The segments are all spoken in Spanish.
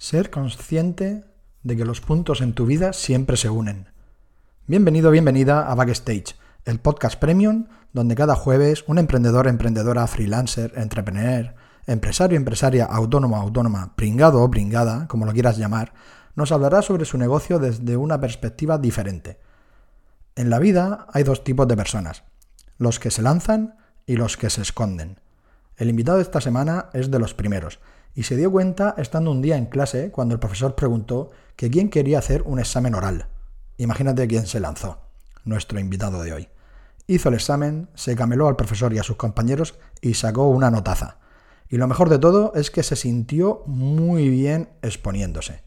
Ser consciente de que los puntos en tu vida siempre se unen. Bienvenido, bienvenida a Backstage, el podcast premium donde cada jueves un emprendedor, emprendedora, freelancer, entrepreneur, empresario, empresaria, autónomo, autónoma, pringado o pringada, como lo quieras llamar, nos hablará sobre su negocio desde una perspectiva diferente. En la vida hay dos tipos de personas, los que se lanzan y los que se esconden. El invitado de esta semana es de los primeros, y se dio cuenta estando un día en clase cuando el profesor preguntó que quién quería hacer un examen oral. Imagínate quién se lanzó, nuestro invitado de hoy. Hizo el examen, se cameló al profesor y a sus compañeros y sacó una notaza. Y lo mejor de todo es que se sintió muy bien exponiéndose.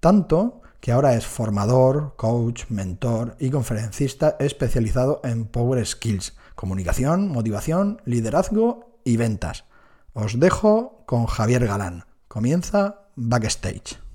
Tanto que ahora es formador, coach, mentor y conferencista especializado en Power Skills, comunicación, motivación, liderazgo y ventas. Os dejo con Javier Galán. Comienza Backstage.